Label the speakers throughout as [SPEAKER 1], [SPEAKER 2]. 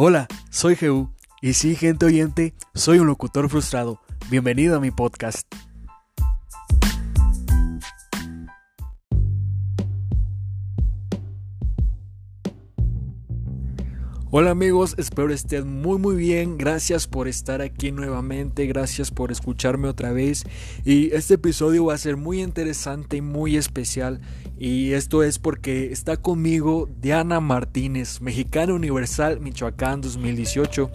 [SPEAKER 1] Hola, soy Jehu y sí, gente oyente, soy un locutor frustrado. Bienvenido a mi podcast. Hola amigos, espero estén muy muy bien, gracias por estar aquí nuevamente, gracias por escucharme otra vez. Y este episodio va a ser muy interesante y muy especial. Y esto es porque está conmigo Diana Martínez, mexicana universal Michoacán 2018.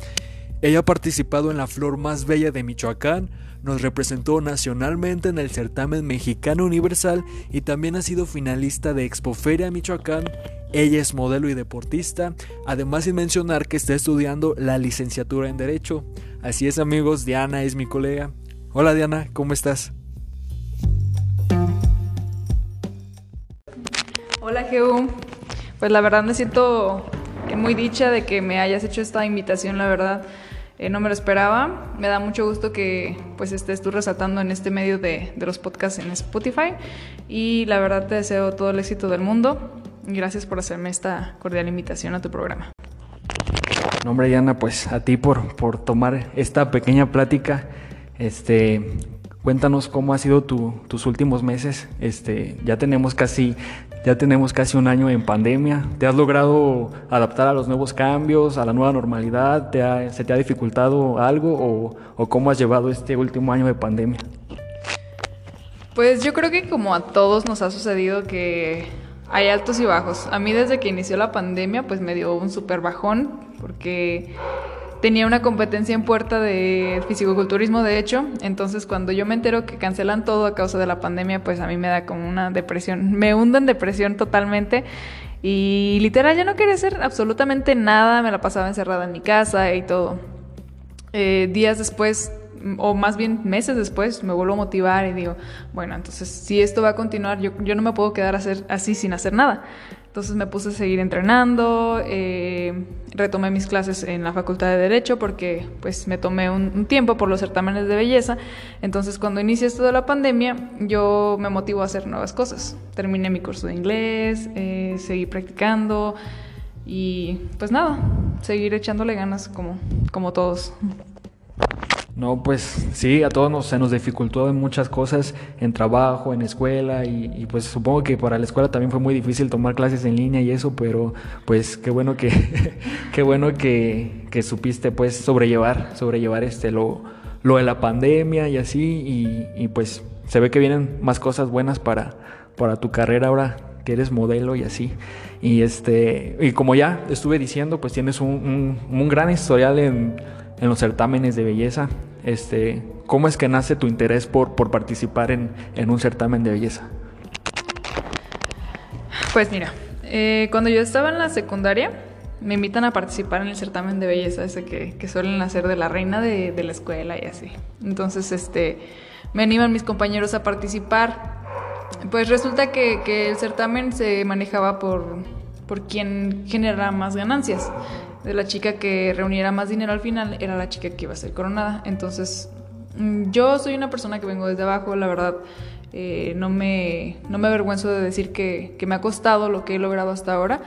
[SPEAKER 1] Ella ha participado en la flor más bella de Michoacán, nos representó nacionalmente en el certamen mexicano universal y también ha sido finalista de Expoferia Michoacán ella es modelo y deportista, además sin mencionar que está estudiando la licenciatura en Derecho. Así es amigos, Diana es mi colega. Hola Diana, ¿cómo estás?
[SPEAKER 2] Hola Geu, pues la verdad me siento muy dicha de que me hayas hecho esta invitación, la verdad. Eh, no me lo esperaba. Me da mucho gusto que pues estés tú resaltando en este medio de, de los podcasts en Spotify. Y la verdad te deseo todo el éxito del mundo. Gracias por hacerme esta cordial invitación a tu programa.
[SPEAKER 1] No, hombre, Diana, pues a ti por, por tomar esta pequeña plática. Este, cuéntanos cómo ha sido tu, tus últimos meses. Este, ya tenemos casi, ya tenemos casi un año en pandemia. ¿Te has logrado adaptar a los nuevos cambios, a la nueva normalidad? ¿Te ¿Se te ha dificultado algo o, o cómo has llevado este último año de pandemia?
[SPEAKER 2] Pues yo creo que como a todos nos ha sucedido que hay altos y bajos. A mí desde que inició la pandemia pues me dio un súper bajón porque tenía una competencia en puerta de fisicoculturismo de hecho, entonces cuando yo me entero que cancelan todo a causa de la pandemia pues a mí me da como una depresión, me hundo en depresión totalmente y literal ya no quería hacer absolutamente nada, me la pasaba encerrada en mi casa y todo. Eh, días después o más bien meses después, me vuelvo a motivar y digo, bueno, entonces si esto va a continuar, yo, yo no me puedo quedar hacer, así sin hacer nada. Entonces me puse a seguir entrenando, eh, retomé mis clases en la Facultad de Derecho porque pues me tomé un, tiempo por los certámenes de belleza. Entonces cuando inició esto de la pandemia yo me motivo a hacer nuevas cosas. Terminé mi curso de inglés, eh, seguí practicando y pues nada, seguir echándole ganas como, como todos.
[SPEAKER 1] No, pues sí, a todos nos, se nos dificultó en muchas cosas, en trabajo, en escuela, y, pues supongo que para la escuela también fue muy difícil tomar clases en línea y eso, pero pues qué bueno que, qué bueno que, que, supiste pues sobrellevar, sobrellevar este lo, lo de la pandemia y así, y, pues se ve que vienen más cosas buenas para, para tu carrera ahora que eres modelo y así. Y este, y como ya estuve diciendo, pues tienes un, un, un gran historial en en los certámenes de belleza. Este, ¿Cómo es que nace tu interés por, por participar en, en un certamen de belleza?
[SPEAKER 2] Pues mira, eh, cuando yo estaba en la secundaria, me invitan a participar en el certamen de belleza ese que, que suelen hacer de la reina de, de, la escuela y así. Entonces, este, me animan mis compañeros a participar. Pues resulta que, que el certamen se manejaba por, por quien genera más ganancias de la chica que reuniera más dinero al final era la chica que iba a ser coronada. Entonces, mm, yo soy una persona que vengo desde abajo, la verdad. Eh, no, me, no me avergüenzo de decir que, que, me ha costado lo que he logrado hasta ahora.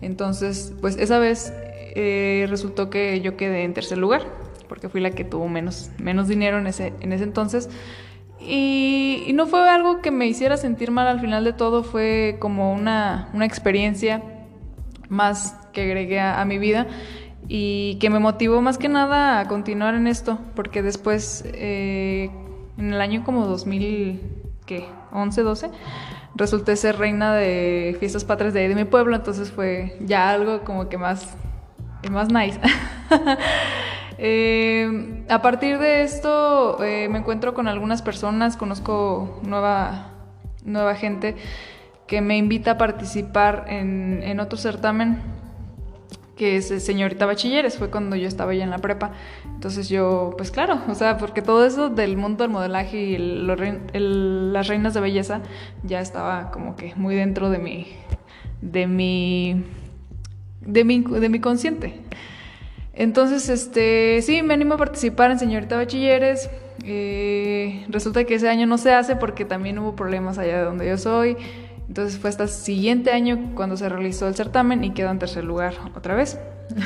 [SPEAKER 2] Entonces, pues esa vez eh, resultó que yo quedé en tercer lugar, porque fui la que tuvo menos, menos dinero en ese, en ese entonces. Y, y, no fue algo que me hiciera sentir mal al final de todo, fue como una, una experiencia más que agregué a, mi vida y que me motivó más que nada a continuar en esto, porque después, eh, en el año como 2000, ¿qué? 11, 12, resulté ser reina de fiestas patrias de, de mi pueblo, entonces fue ya algo como que más, más nice. eh, a partir de esto eh, me encuentro con algunas personas, conozco nueva, nueva gente que me invita a participar en, en otro certamen que es señorita bachilleres, fue cuando yo estaba ya en la prepa. Entonces yo, pues claro, o sea, porque todo eso del mundo del modelaje y las reinas de belleza ya estaba como que muy dentro de mi, de mi, de mi, de mi consciente. Entonces, este, sí, me animo a participar en señorita bachilleres. Eh, resulta que ese año no se hace porque también hubo problemas allá de donde yo soy. Entonces fue hasta el siguiente año cuando se realizó el certamen y quedó en tercer lugar otra vez.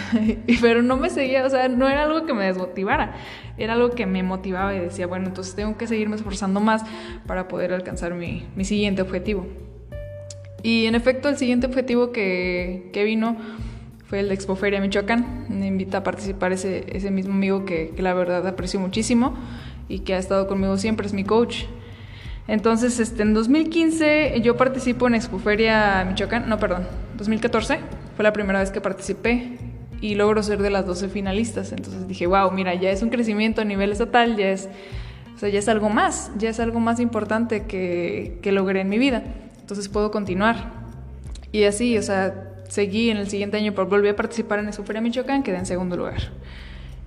[SPEAKER 2] Pero no me seguía, o sea, no era algo que me desmotivara, era algo que me motivaba y decía, bueno, entonces tengo que seguirme esforzando más para poder alcanzar mi, mi siguiente objetivo. Y en efecto, el siguiente objetivo que, que vino fue el de Expoferia Michoacán. Me invita a participar ese, ese mismo amigo que, que la verdad aprecio muchísimo y que ha estado conmigo siempre, es mi coach. Entonces, este, en 2015 yo participo en Expoferia Michoacán, no, perdón, 2014 fue la primera vez que participé y logro ser de las 12 finalistas. Entonces dije, wow, mira, ya es un crecimiento a nivel estatal, ya es, o sea, ya es algo más, ya es algo más importante que, que logré en mi vida. Entonces puedo continuar. Y así, o sea, seguí en el siguiente año, volví a participar en Expoferia Michoacán, quedé en segundo lugar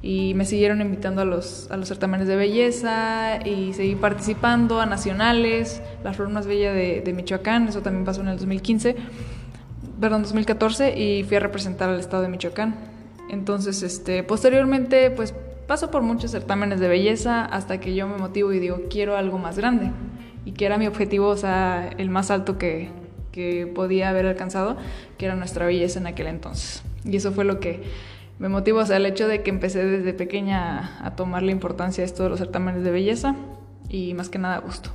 [SPEAKER 2] y me siguieron invitando a los, a los certámenes de belleza y seguí participando a nacionales, la Flor Más Bella de, de, Michoacán, eso también pasó en el 2015, perdón, 2014 y fui a representar al estado de Michoacán. Entonces, este, posteriormente, pues paso por muchos certámenes de belleza hasta que yo me motivo y digo, quiero algo más grande y que era mi objetivo, o sea, el más alto que, que podía haber alcanzado, que era nuestra belleza en aquel entonces. Y eso fue lo que me motiva, o sea, el hecho de que empecé desde pequeña a, tomar la importancia de esto de los certámenes de belleza y más que nada gusto.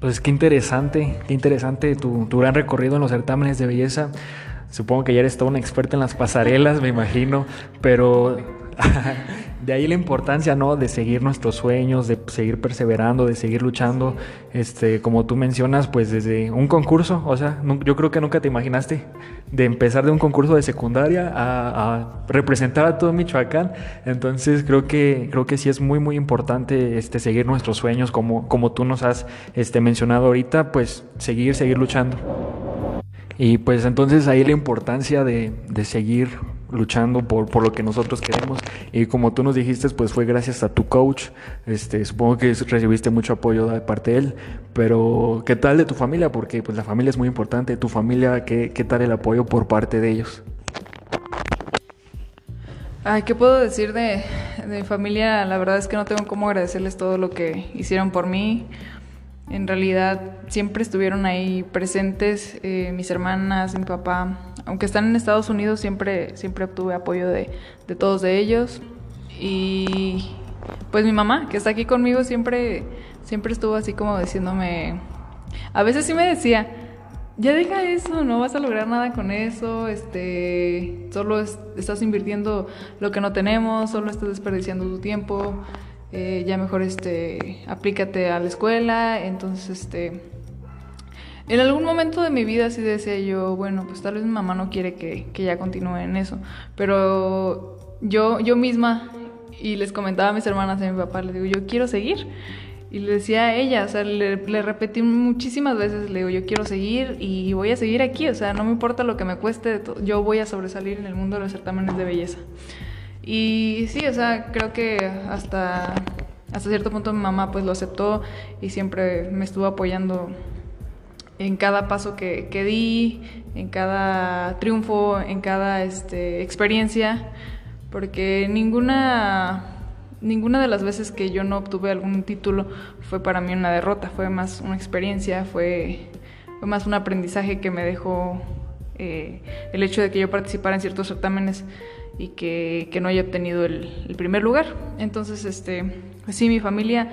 [SPEAKER 1] Pues qué interesante, qué interesante tu, tu gran recorrido en los certámenes de belleza. Supongo que ya eres toda una experta en las pasarelas, me imagino, pero de ahí la importancia, ¿no? De seguir nuestros sueños, de seguir perseverando, de seguir luchando. Este, como tú mencionas, pues desde un concurso, o sea, yo creo que nunca te imaginaste de empezar de un concurso de secundaria a, representar a todo Michoacán. Entonces creo que creo que sí es muy muy importante este seguir nuestros sueños, como como tú nos has este mencionado ahorita, pues seguir seguir luchando. Y pues entonces ahí la importancia de, de seguir luchando por, por, lo que nosotros queremos. Y como tú nos dijiste, pues fue gracias a tu coach. Este, supongo que recibiste mucho apoyo de parte de él. Pero, ¿qué tal de tu familia? Porque pues la familia es muy importante. ¿Tu familia qué, qué tal el apoyo por parte de ellos?
[SPEAKER 2] Ay, ¿qué puedo decir de, de mi familia? La verdad es que no tengo cómo agradecerles todo lo que hicieron por mí. En realidad siempre estuvieron ahí presentes eh, mis hermanas, mi papá. Aunque están en Estados Unidos, siempre, siempre obtuve apoyo de, de todos de ellos. Y pues mi mamá, que está aquí conmigo, siempre, siempre estuvo así como diciéndome... A veces sí me decía, ya deja eso, no vas a lograr nada con eso, este, solo estás invirtiendo lo que no tenemos, solo estás desperdiciando tu tiempo. Eh, ya mejor este, aplícate a la escuela, entonces este, en algún momento de mi vida sí decía yo, bueno, pues tal vez mi mamá no quiere que, que ya continúe en eso, pero yo, yo misma, y les comentaba a mis hermanas y a mi papá, les digo, yo quiero seguir. Y le decía a ella, o sea, le, le, repetí muchísimas veces, le digo, yo quiero seguir y voy a seguir aquí, o sea, no me importa lo que me cueste, yo voy a sobresalir en el mundo de los certámenes de belleza. Y sí, o sea, creo que hasta, hasta cierto punto mi mamá pues lo aceptó y siempre me estuvo apoyando en cada paso que, que di, en cada triunfo, en cada este, experiencia, porque ninguna ninguna de las veces que yo no obtuve algún título fue para mí una derrota, fue más una experiencia, fue, fue más un aprendizaje que me dejó eh, el hecho de que yo participara en ciertos certámenes y que, que no haya obtenido el, primer lugar. Entonces, este, pues sí, mi familia,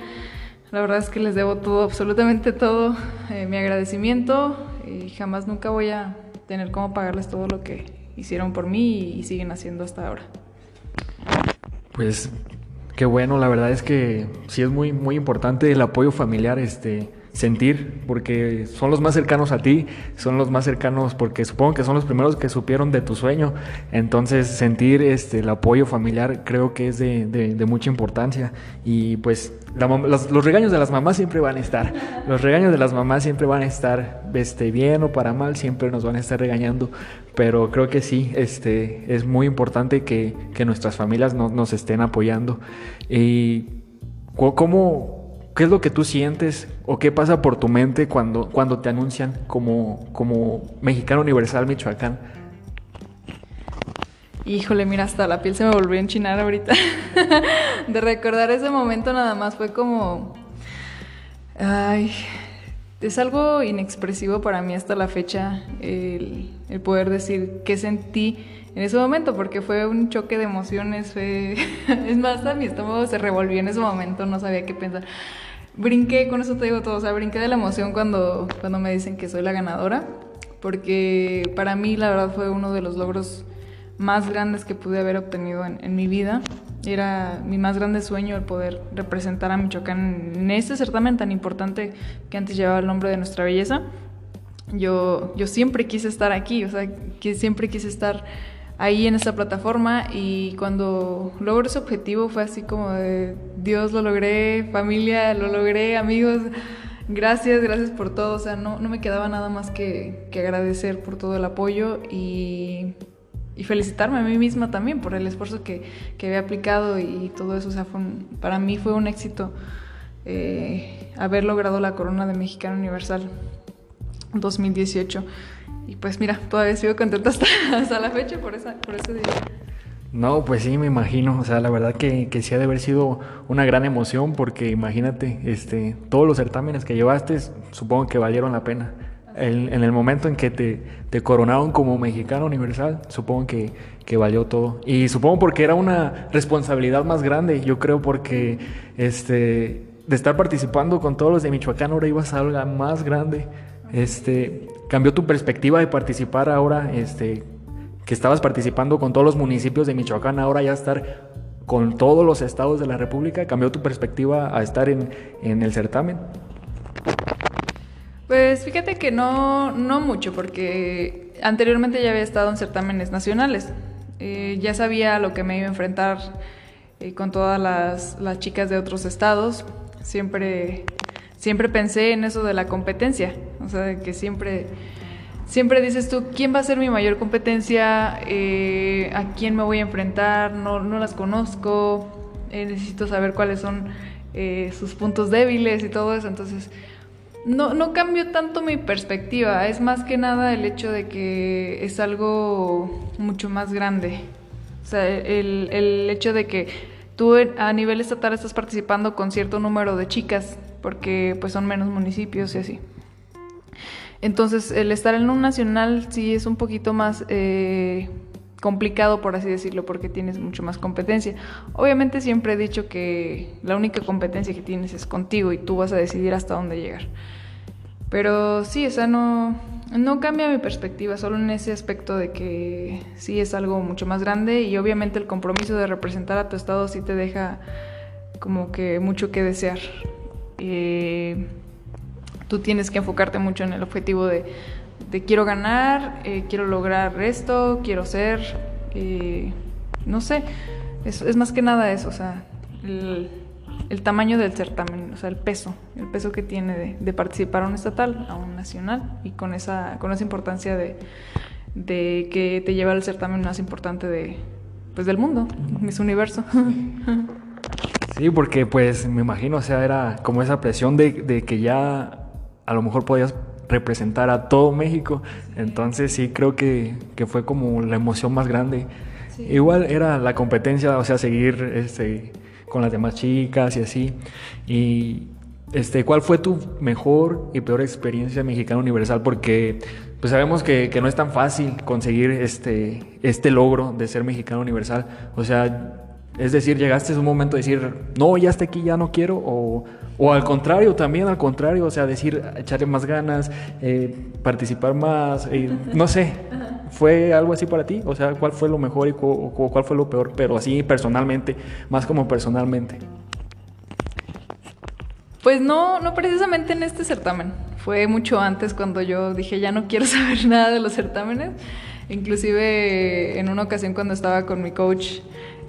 [SPEAKER 2] la verdad es que les debo todo, absolutamente todo, eh, mi agradecimiento y jamás nunca voy a tener cómo pagarles todo lo que hicieron por mí y, y siguen haciendo hasta ahora.
[SPEAKER 1] Pues qué bueno, la verdad es que sí es muy, muy importante el apoyo familiar, este sentir, porque son los más cercanos a ti, son los más cercanos porque supongo que son los primeros que supieron de tu sueño. Entonces sentir este, el apoyo familiar creo que es de, de, de mucha importancia. Y pues la, los, los, regaños de las mamás siempre van a estar. Los regaños de las mamás siempre van a estar, este, bien o para mal, siempre nos van a estar regañando. Pero creo que sí, este, es muy importante que, que nuestras familias no, nos estén apoyando. Y cómo ¿Qué es lo que tú sientes o qué pasa por tu mente cuando, cuando te anuncian como, como mexicano universal Michoacán?
[SPEAKER 2] Híjole, mira, hasta la piel se me volvió a enchinar ahorita. de recordar ese momento nada más fue como... Ay, es algo inexpresivo para mí hasta la fecha el, poder decir qué sentí en ese momento, porque fue un choque de emociones, es más, a mi estómago se revolvió en ese momento, no sabía qué pensar. Brinqué, con eso te digo todo, o sea, brinqué de la emoción cuando, cuando me dicen que soy la ganadora, porque para mí la verdad fue uno de los logros más grandes que pude haber obtenido en, en mi vida. Era mi más grande sueño el poder representar a Michoacán en este certamen tan importante que antes llevaba el nombre de nuestra belleza. Yo, yo siempre quise estar aquí, o sea, que siempre quise estar ahí en esta plataforma y cuando logro ese objetivo fue así como de Dios lo logré, familia lo logré, amigos, gracias, gracias por todo, o sea, no, no me quedaba nada más que, que agradecer por todo el apoyo y y felicitarme a mí misma también por el esfuerzo que, que había aplicado y todo eso. O sea, para mí fue un éxito eh, haber logrado la corona de Mexicano Universal 2018. Pues mira, todavía sigo contenta hasta, hasta la fecha por, esa, por ese día.
[SPEAKER 1] No, pues sí, me imagino. O sea, la verdad que, que sí ha de haber sido una gran emoción porque imagínate, este, todos los certámenes que llevaste, supongo que valieron la pena en el momento en que te, te, coronaron como mexicano universal, supongo que, que, valió todo. Y supongo porque era una responsabilidad más grande, yo creo porque este, de estar participando con todos los de Michoacán ahora ibas a algo más grande. Este, cambió tu perspectiva de participar ahora, este, que estabas participando con todos los municipios de Michoacán, ahora ya estar con todos los estados de la República, cambió tu perspectiva a estar en, en el certamen.
[SPEAKER 2] Pues fíjate que no, no mucho, porque anteriormente ya había estado en certámenes nacionales. Eh, ya sabía lo que me iba a enfrentar eh, con todas las, las, chicas de otros estados. Siempre, siempre pensé en eso de la competencia. O sea, que siempre, siempre dices tú, ¿quién va a ser mi mayor competencia? Eh, ¿A quién me voy a enfrentar? No, no las conozco. necesito saber cuáles son sus puntos débiles y todo eso. Entonces no, no cambió tanto mi perspectiva, es más que nada el hecho de que es algo mucho más grande. O sea, el, el hecho de que tú a nivel estatal estás participando con cierto número de chicas, porque pues son menos municipios y así. Entonces, el estar en un nacional sí es un poquito más eh, complicado, por así decirlo, porque tienes mucho más competencia. Obviamente siempre he dicho que la única competencia que tienes es contigo y tú vas a decidir hasta dónde llegar. Pero sí, esa no, no cambia mi perspectiva, solo en ese aspecto de que sí es algo mucho más grande y obviamente el compromiso de representar a tu estado sí te deja como que mucho que desear. Eh, tú tienes que enfocarte mucho en el objetivo de de quiero ganar, eh, quiero lograr esto, quiero ser, eh, no sé, es, más que nada eso, o sea, el, tamaño del certamen, o sea, el peso, el peso que tiene de, participar a un estatal, a un nacional, y con esa, con esa importancia de, de que te lleva al certamen más importante de, pues, del mundo, Miss Universo.
[SPEAKER 1] Sí, porque pues me imagino, o sea, era como esa presión de que ya a lo mejor podías representar a todo México. Entonces sí creo que, que, fue como la emoción más grande. Igual era la competencia, o sea, seguir este, con las demás chicas y así. Y este, ¿cuál fue tu mejor y peor experiencia mexicana universal? Porque pues sabemos que, que, no es tan fácil conseguir este, este logro de ser mexicano universal. O sea, es decir, llegaste a un momento de decir, no, ya está aquí, ya no quiero, o, o al contrario, también al contrario, o sea, decir, echarle más ganas, eh, participar más, eh, no sé, ¿fue algo así para ti? O sea, ¿cuál fue lo mejor y cuál fue lo peor? Pero así personalmente, más como personalmente.
[SPEAKER 2] Pues no, no precisamente en este certamen, fue mucho antes cuando yo dije, ya no quiero saber nada de los certámenes, inclusive en una ocasión cuando estaba con mi coach,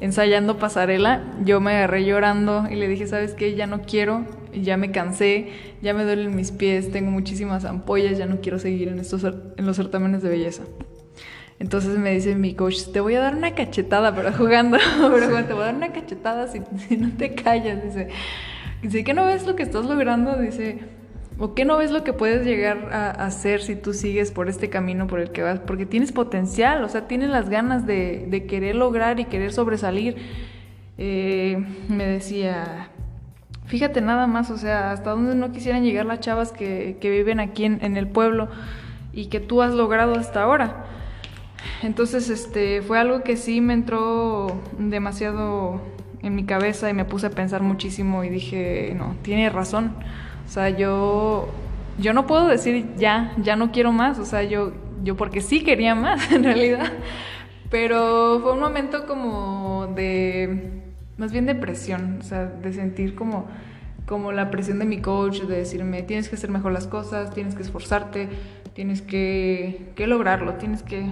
[SPEAKER 2] ensayando pasarela, yo me agarré llorando y le dije, ¿sabes qué? Ya no quiero, ya me cansé, ya me duelen mis pies, tengo muchísimas ampollas, ya no quiero seguir en, estos, en los certámenes de belleza. Entonces me dice mi coach, te voy a dar una cachetada, pero jugando, pero te voy a dar una cachetada si, no te callas. Dice, dice, ¿qué no ves lo que estás logrando? Dice, ¿O qué no ves lo que puedes llegar a hacer si tú sigues por este camino por el que vas? Porque tienes potencial, o sea, tienes las ganas de, querer lograr y querer sobresalir. Eh, me decía, fíjate nada más, o sea, hasta dónde no quisieran llegar las chavas que, que viven aquí en, en, el pueblo y que tú has logrado hasta ahora. Entonces, este, fue algo que sí me entró demasiado en mi cabeza y me puse a pensar muchísimo y dije, no, tiene razón. O sea, yo, yo no puedo decir ya, ya no quiero más, o sea, yo, yo porque sí quería más en realidad. Pero fue un momento como de, más bien de presión, o sea, de sentir como, como la presión de mi coach, de decirme, tienes que hacer mejor las cosas, tienes que esforzarte, tienes que, que lograrlo, tienes que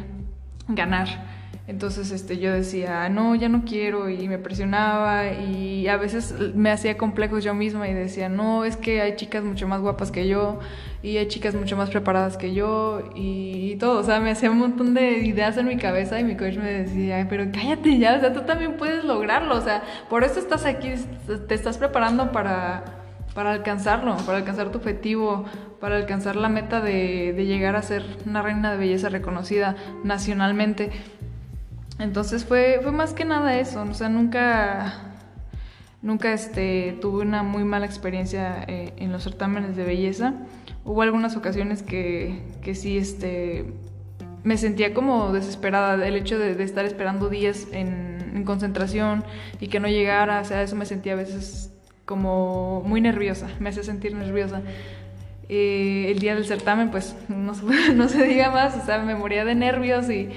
[SPEAKER 2] ganar. Entonces este, yo decía, no, ya no quiero y me presionaba y a veces me hacía complejos yo misma y decía, no, es que hay chicas mucho más guapas que yo y hay chicas mucho más preparadas que yo y, todo, o sea, me hacía un montón de ideas en mi cabeza y mi coach me decía, pero cállate ya, o sea, tú también puedes lograrlo, o sea, por eso estás aquí, te estás preparando para, para alcanzarlo, para alcanzar tu objetivo, para alcanzar la meta de, de llegar a ser una reina de belleza reconocida nacionalmente. Entonces fue, fue más que nada eso, o sea, nunca, nunca este, tuve una muy mala experiencia eh, en los certámenes de belleza. Hubo algunas ocasiones que, que sí este, me sentía como desesperada el hecho de, estar esperando días en, concentración y que no llegara, o sea, eso me sentía a veces como muy nerviosa, me hacía sentir nerviosa. Eh, el día del certamen, pues no se diga más, o sea, me moría de nervios y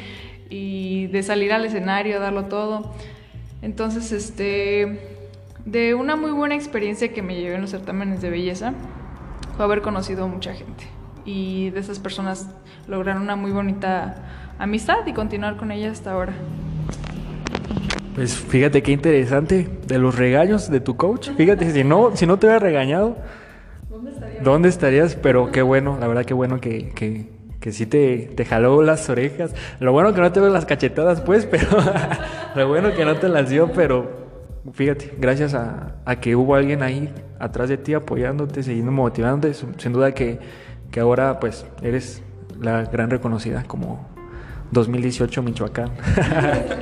[SPEAKER 2] y de salir al escenario, darlo todo. Entonces, este, de una muy buena experiencia que me llevé en los certámenes de belleza fue haber conocido mucha gente. Y de esas personas lograr una muy bonita amistad y continuar con ellas hasta ahora.
[SPEAKER 1] Pues fíjate qué interesante de los regaños de tu coach. Fíjate, si no, si no te hubiera regañado, ¿dónde estarías? Pero qué bueno, la verdad qué bueno que, que, que sí te, te jaló las orejas. Lo bueno que no te ves las cachetadas, pues, pero lo bueno que no te las dio, pero fíjate, gracias a, a, que hubo alguien ahí atrás de ti apoyándote, siguiendo motivándote, sin duda que, que ahora pues eres la gran reconocida como 2018 Michoacán.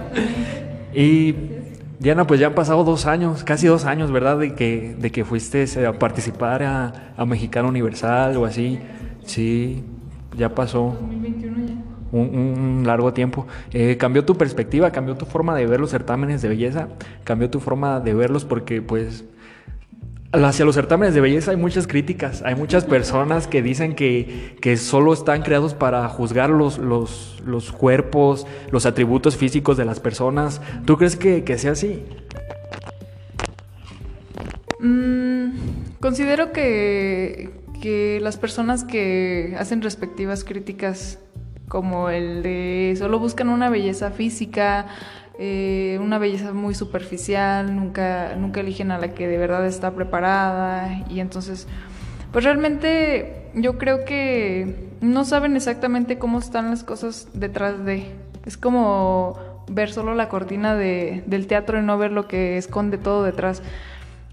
[SPEAKER 1] y Diana, pues ya han pasado dos años, casi dos años, ¿verdad? De que, de que fuiste a participar a, a Mexicano Universal o así. Sí, ya pasó. Un, largo tiempo. Eh, cambió tu perspectiva, cambió tu forma de ver los certámenes de belleza, cambió tu forma de verlos porque pues hacia los certámenes de belleza hay muchas críticas, hay muchas personas que dicen que, que solo están creados para juzgar los, los, los, cuerpos, los atributos físicos de las personas. ¿Tú crees que, que sea así?
[SPEAKER 2] Mm, considero que, que las personas que hacen respectivas críticas como el de solo buscan una belleza física, eh, una belleza muy superficial, nunca, nunca eligen a la que de verdad está preparada y entonces, pues realmente yo creo que no saben exactamente cómo están las cosas detrás de. Es como ver solo la cortina de, del teatro y no ver lo que esconde todo detrás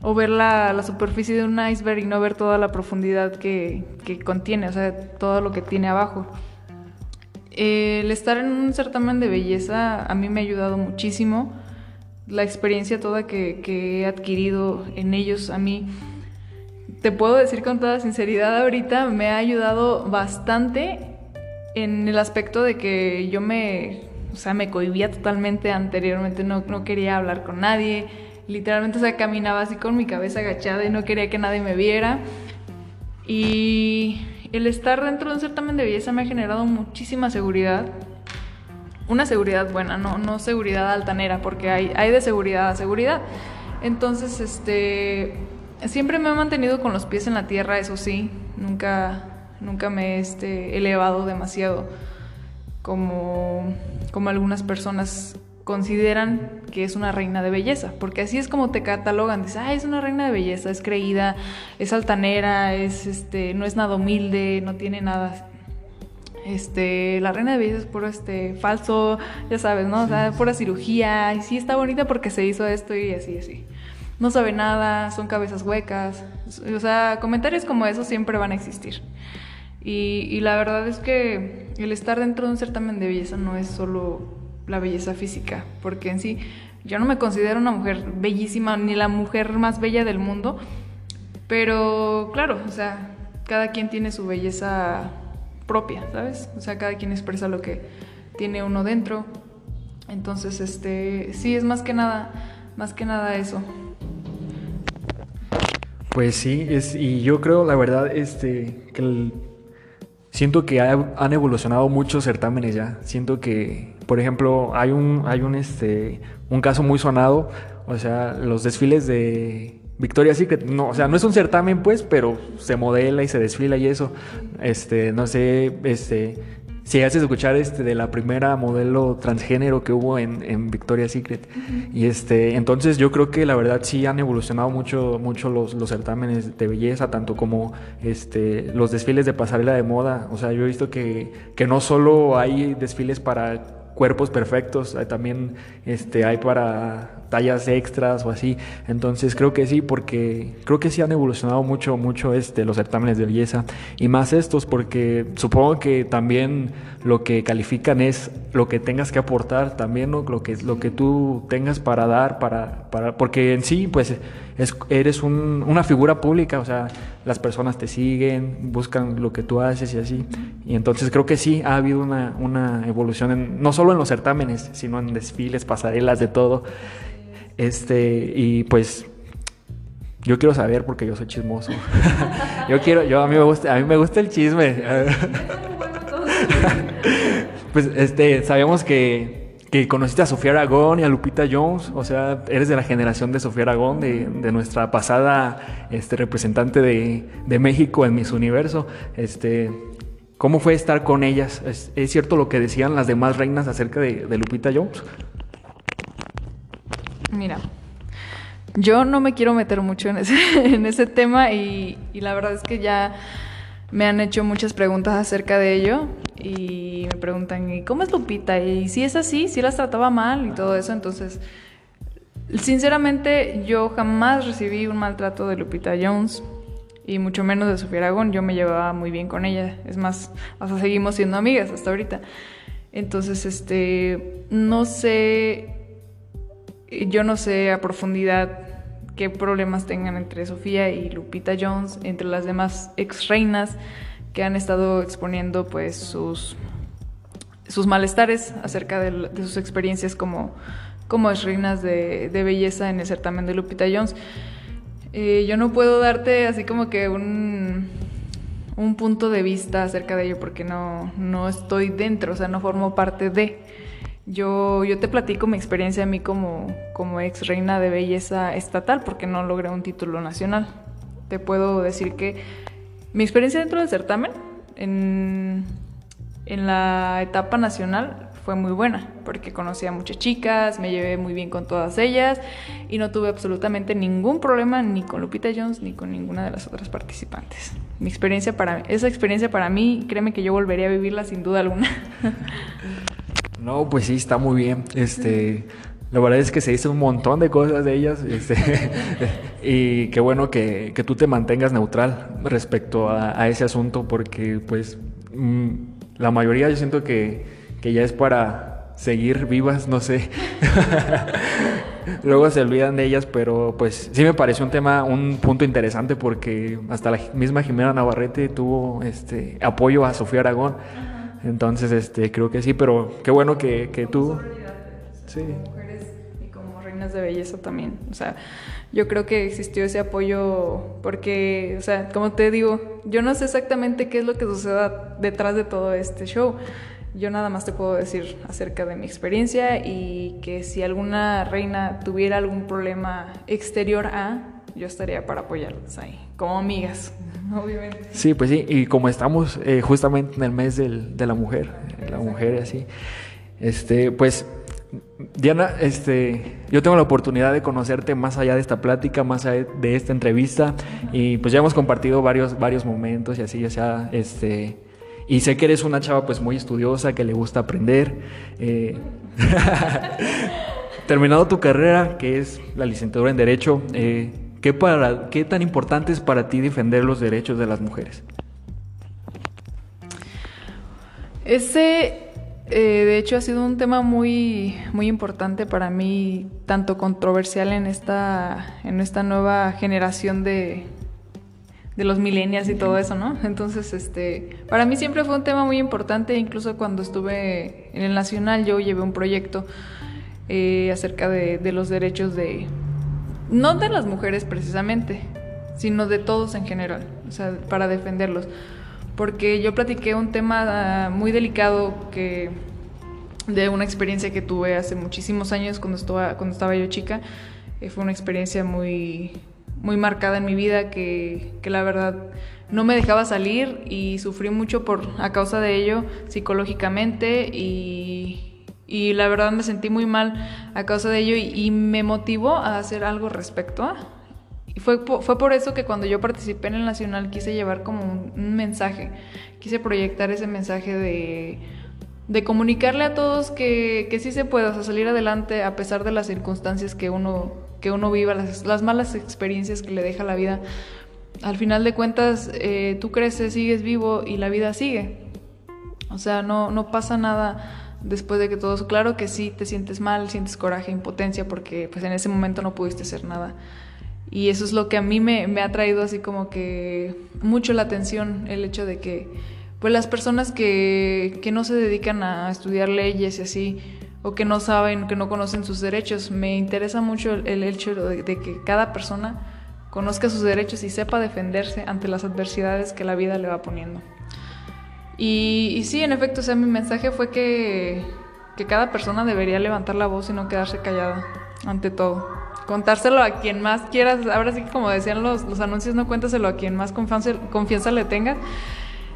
[SPEAKER 2] o ver la, la, superficie de un iceberg y no ver toda la profundidad que, que contiene, o sea, todo lo que tiene abajo. el estar en un certamen de belleza a mí me ha ayudado muchísimo. La experiencia toda que, que he adquirido en ellos a mí, te puedo decir con toda sinceridad ahorita, me ha ayudado bastante en el aspecto de que yo me, o sea, me cohibía totalmente anteriormente, no, no quería hablar con nadie, Literalmente, o sea, caminaba así con mi cabeza agachada y no quería que nadie me viera. Y el estar dentro de un certamen de belleza me ha generado muchísima seguridad. Una seguridad buena, no, no seguridad altanera, porque hay, hay de seguridad a seguridad. Entonces, este, siempre me he mantenido con los pies en la tierra, eso sí, nunca, nunca me he este, elevado demasiado como, como algunas personas consideran que es una reina de belleza, porque así es como te catalogan, dices, ah, es una reina de belleza, es creída, es altanera, es este, no es nada humilde, no tiene nada este, la reina de belleza es puro este falso, ya sabes, ¿no? O sea, pura cirugía, y sí está bonita porque se hizo esto y así, así. No sabe nada, son cabezas huecas. O sea, comentarios como esos siempre van a existir. Y, y la verdad es que el estar dentro de un certamen de belleza no es solo la belleza física, porque en sí yo no me considero una mujer bellísima ni la mujer más bella del mundo, Pero claro, o sea, cada quien tiene su belleza propia, ¿sabes? O sea, cada quien expresa lo que tiene uno dentro. Entonces, este, sí, es más que nada, más que nada eso.
[SPEAKER 1] Pues sí, es, y yo creo, la verdad, este, siento que han evolucionado muchos certámenes ya. Siento que, por ejemplo, hay un, hay un, este, un caso muy sonado, o sea, los desfiles de Victoria Secret, no, o sea, no es un certamen pues, pero se modela y se desfila y eso. Este, no sé, este, si haces escuchar este de la primera modelo transgénero que hubo en, en Victoria's Secret. Y este, entonces yo creo que la verdad sí han evolucionado mucho, mucho los, los certámenes de belleza, tanto como este, los desfiles de pasarela de moda. O sea, yo he visto que, que no solo hay desfiles para cuerpos perfectos, también este, hay para tallas extras o así. Entonces creo que sí, porque creo que sí han evolucionado mucho, mucho este, los certámenes de belleza y más estos, porque supongo que también lo que califican es lo que tengas que aportar, también lo, que, lo que tú tengas para dar, para, para porque en sí, pues eres una figura pública, o sea, las personas te siguen, buscan lo que tú haces y así. Y entonces creo que sí ha habido una, una evolución, no solo en los certámenes, sino en desfiles, pasarelas, de todo. Este, y pues yo quiero saber porque yo soy chismoso. yo quiero, yo a mí me gusta, a mí me gusta el chisme. pues este, sabemos que que conociste a Sofía Aragón y a Lupita Jones, o sea, eres de la generación de Sofía Aragón, de, nuestra pasada este, representante de, México en Miss Universo. Este, ¿Cómo fue estar con ellas? ¿Es, cierto lo que decían las demás reinas acerca de, Lupita Jones?
[SPEAKER 2] Mira, yo no me quiero meter mucho en ese, tema y la verdad es que ya me han hecho muchas preguntas acerca de ello y me preguntan, ¿y cómo es Lupita? Y si es así, si las trataba mal y todo eso, entonces, sinceramente yo jamás recibí un maltrato de Lupita Jones y mucho menos de Sofía Aragón, yo me llevaba muy bien con ella, es más, hasta seguimos siendo amigas hasta ahorita. Entonces, este, no sé, yo no sé a profundidad qué problemas tengan entre Sofía y Lupita Jones, entre las demás ex reinas que han estado exponiendo pues sus, sus malestares acerca de, sus experiencias como, como ex reinas de, belleza en el certamen de Lupita Jones. Eh, yo no puedo darte así como que un, un punto de vista acerca de ello porque no, no estoy dentro, o sea, no formo parte de. Yo, yo te platico mi experiencia a mí como, como ex reina de belleza estatal porque no logré un título nacional. Te puedo decir que mi experiencia dentro del certamen en, en la etapa nacional fue muy buena porque conocí a muchas chicas, me llevé muy bien con todas ellas y no tuve absolutamente ningún problema ni con Lupita Jones ni con ninguna de las otras participantes. Mi experiencia para esa experiencia para mí, créeme que yo volvería a vivirla sin duda alguna.
[SPEAKER 1] No, pues sí, está muy bien. Este, la verdad es que se dice un montón de cosas de ellas. Este, y qué bueno que, tú te mantengas neutral respecto a, ese asunto, porque pues mm, la mayoría yo siento que, que ya es para seguir vivas, no sé. Luego se olvidan de ellas, pero pues sí me pareció un tema, un punto interesante porque hasta la misma Jimena Navarrete tuvo este apoyo a Sofía Aragón. Entonces, este, creo que sí, pero qué bueno que, que tú...
[SPEAKER 2] Sí. De belleza también. O sea, yo creo que existió ese apoyo porque, o sea, como te digo, yo no sé exactamente qué es lo que suceda detrás de todo este show. Yo nada más te puedo decir acerca de mi experiencia y que si alguna reina tuviera algún problema exterior a, yo estaría para apoyarlas ahí, como amigas. obviamente.
[SPEAKER 1] Sí, pues sí, y como estamos eh, justamente en el mes del, de la mujer, la mujer y así, este, pues Diana, este, yo tengo la oportunidad de conocerte más allá de esta plática, más allá de esta entrevista, y pues ya hemos compartido varios, varios momentos y así, ya sea, este, y sé que eres una chava pues muy estudiosa, que le gusta aprender. Eh, terminado tu carrera, que es la licenciatura en Derecho, eh, ¿Qué, ¿Qué tan importante es para ti defender los derechos de las mujeres?
[SPEAKER 2] Ese, eh, de hecho, ha sido un tema muy, muy importante para mí, tanto controversial en esta, en esta nueva generación de, de los millennials y todo eso, ¿no? Entonces, este, para mí siempre fue un tema muy importante, incluso cuando estuve en el Nacional yo llevé un proyecto eh, acerca de, de los derechos de, no de las mujeres precisamente, sino de todos en general, o sea, para defenderlos. Porque yo platiqué un tema ah, muy delicado que de una experiencia que tuve hace muchísimos años cuando estaba, cuando estaba yo chica. Eh, fue una experiencia muy, muy marcada en mi vida que, que, la verdad no me dejaba salir y sufrí mucho por, a causa de ello psicológicamente y, y la verdad me sentí muy mal a causa de ello y, y me motivó a hacer algo respecto a. Y fue, fue por eso que cuando yo participé en el Nacional quise llevar como un, mensaje, quise proyectar ese mensaje de de comunicarle a todos que, que sí se puede, salir adelante a pesar de las circunstancias que uno, que uno viva, las, las malas experiencias que le deja la vida. Al final de cuentas, eh, tú creces, sigues vivo y la vida sigue. O sea, no, no pasa nada después de que todo... Claro que sí, te sientes mal, sientes coraje, impotencia, porque pues en ese momento no pudiste hacer nada. Y eso es lo que a mí me, ha traído así como que mucho la atención, el hecho de que pues las personas que, no se dedican a estudiar leyes y así, o que no saben, que no conocen sus derechos, me interesa mucho el, hecho de, que cada persona conozca sus derechos y sepa defenderse ante las adversidades que la vida le va poniendo. Y, y sí, en efecto, o sea, mi mensaje fue que cada persona debería levantar la voz y no quedarse callada ante todo contárselo a quien más quieras. Ahora sí que como decían los, los anuncios, no cuéntaselo a quien más confianza, confianza le tengas.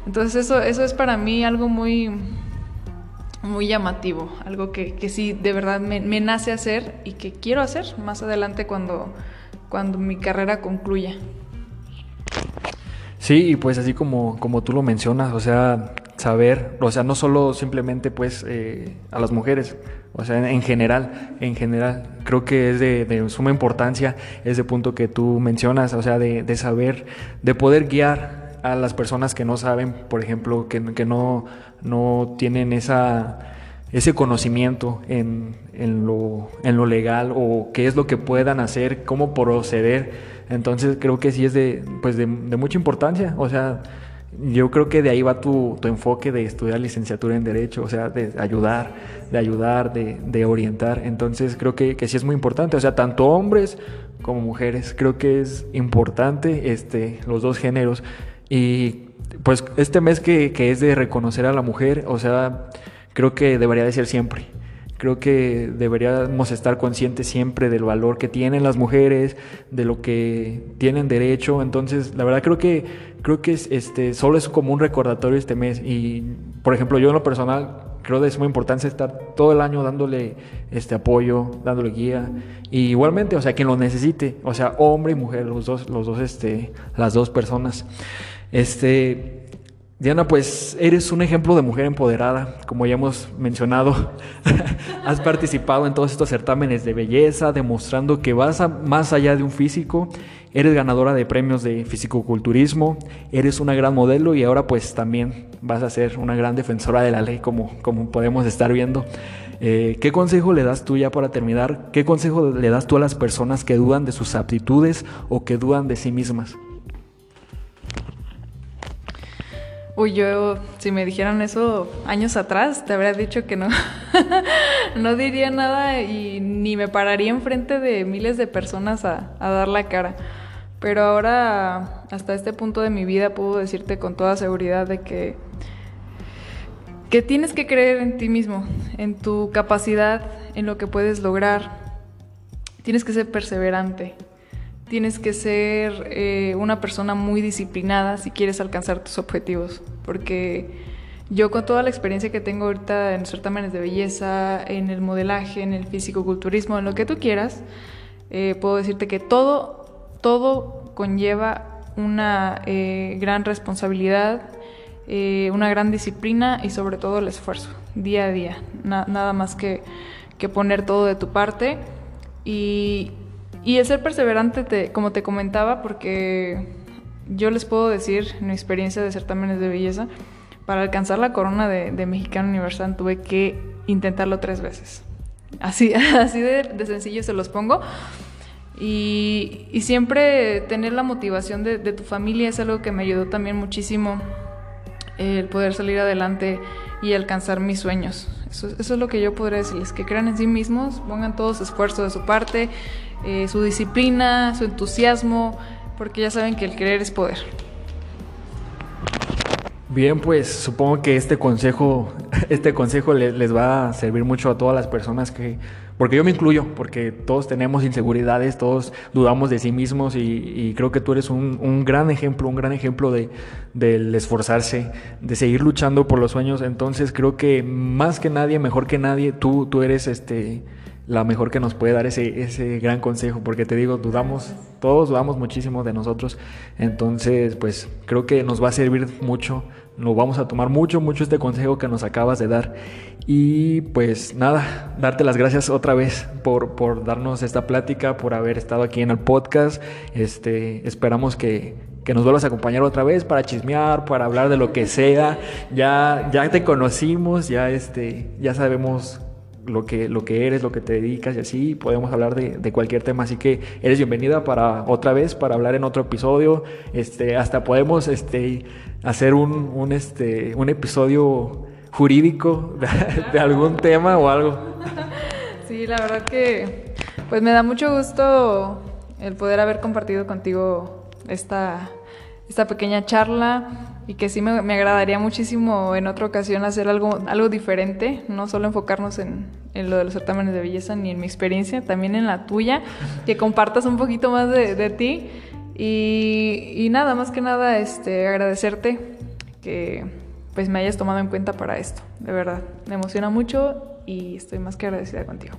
[SPEAKER 2] Entonces eso, eso es para mí algo muy, muy llamativo, algo que, que sí de verdad me, me, nace hacer y que quiero hacer más adelante cuando, cuando mi carrera concluya.
[SPEAKER 1] Sí, y pues así como, como tú lo mencionas, o sea, saber, o sea, no solo simplemente pues eh, a las mujeres, o sea, en general, en general, creo que es de, suma importancia ese punto que tú mencionas, o sea, de, de saber, de poder guiar a las personas que no saben, por ejemplo, que, no, no tienen esa, ese conocimiento en, en, lo, en lo legal o qué es lo que puedan hacer, cómo proceder. Entonces creo que sí es de, pues de mucha importancia. O sea, yo creo que de ahí va tu, tu, enfoque de estudiar licenciatura en Derecho, o sea, de ayudar, de ayudar, de, de orientar. Entonces creo que, que, sí es muy importante, o sea, tanto hombres como mujeres, creo que es importante este, los dos géneros. Y pues este mes que, que, es de reconocer a la mujer, o sea, creo que debería de ser siempre. Creo que deberíamos estar conscientes siempre del valor que tienen las mujeres, de lo que tienen derecho. Entonces, la verdad creo que creo que es, este solo es como un recordatorio este mes. Y por ejemplo, yo en lo personal creo que es muy importante estar todo el año dándole este apoyo, dándole guía. Igualmente, o sea, quien lo necesite, o sea, hombre y mujer, los dos, los dos, este, las dos personas. Este, Diana, pues eres un ejemplo de mujer empoderada, como ya hemos mencionado. Has participado en todos estos certámenes de belleza, demostrando que vas más allá de un físico. Eres ganadora de premios de fisicoculturismo, eres una gran modelo y ahora pues también vas a ser una gran defensora de la ley, como, como podemos estar viendo. Eh, ¿Qué consejo le das tú ya para terminar? ¿Qué consejo le das tú a las personas que dudan de sus aptitudes o que dudan de sí mismas?
[SPEAKER 2] Uy, yo, si me dijeran eso años atrás, te habría dicho que no. no diría nada y ni me pararía enfrente de miles de personas a, a, dar la cara. Pero ahora, hasta este punto de mi vida, puedo decirte con toda seguridad de que, que tienes que creer en ti mismo, en tu capacidad, en lo que puedes lograr. Tienes que ser perseverante tienes que ser eh, una persona muy disciplinada si quieres alcanzar tus objetivos, porque yo con toda la experiencia que tengo ahorita en certámenes de belleza, en el modelaje, en el físico-culturismo, en lo que tú quieras, eh, puedo decirte que todo, todo conlleva una eh, gran responsabilidad, una gran disciplina y sobre todo el esfuerzo, día a día, Na nada más que, que poner todo de tu parte. Y y el ser perseverante, te, como te comentaba, porque yo les puedo decir, en mi experiencia de certámenes de belleza, para alcanzar la corona de, de Mexicano Universal tuve que intentarlo tres veces. Así, así de, de, sencillo se los pongo. Y, siempre tener la motivación de, tu familia es algo que me ayudó también muchísimo el poder salir adelante y alcanzar mis sueños. Eso, es lo que yo podría decirles, que crean en sí mismos, pongan todo su esfuerzo de su parte, eh, su disciplina, su entusiasmo, porque ya saben que el querer es poder.
[SPEAKER 1] Bien, pues supongo que este consejo, este consejo les, va a servir mucho a todas las personas que, porque yo me incluyo, porque todos tenemos inseguridades, todos dudamos de sí mismos y, creo que tú eres un, gran ejemplo, un gran ejemplo de, del esforzarse, de seguir luchando por los sueños. Entonces creo que más que nadie, mejor que nadie, tú, tú eres este la mejor que nos puede dar ese, ese gran consejo, porque te digo, dudamos, todos dudamos muchísimo de nosotros, entonces pues creo que nos va a servir mucho, nos vamos a tomar mucho, mucho este consejo que nos acabas de dar y pues nada, darte las gracias otra vez por, por darnos esta plática, por haber estado aquí en el podcast, este, esperamos que, que nos vuelvas a acompañar otra vez para chismear, para hablar de lo que sea. Ya, ya te conocimos, ya, este, ya sabemos lo que, lo que eres, lo que te dedicas y así, podemos hablar de, cualquier tema, así que eres bienvenida para otra vez, para hablar en otro episodio, este, hasta podemos este, hacer un, un, este, un episodio jurídico de, algún tema o algo.
[SPEAKER 2] Sí, la verdad que pues me da mucho gusto el poder haber compartido contigo esta, esta pequeña charla y que sí me, agradaría muchísimo en otra ocasión hacer algo, algo diferente, no solo enfocarnos en, lo de los certámenes de belleza ni en mi experiencia, también en la tuya, que compartas un poquito más de, ti y, nada, más que nada este, agradecerte que pues me hayas tomado en cuenta para esto, de verdad, me emociona mucho y estoy más que agradecida contigo.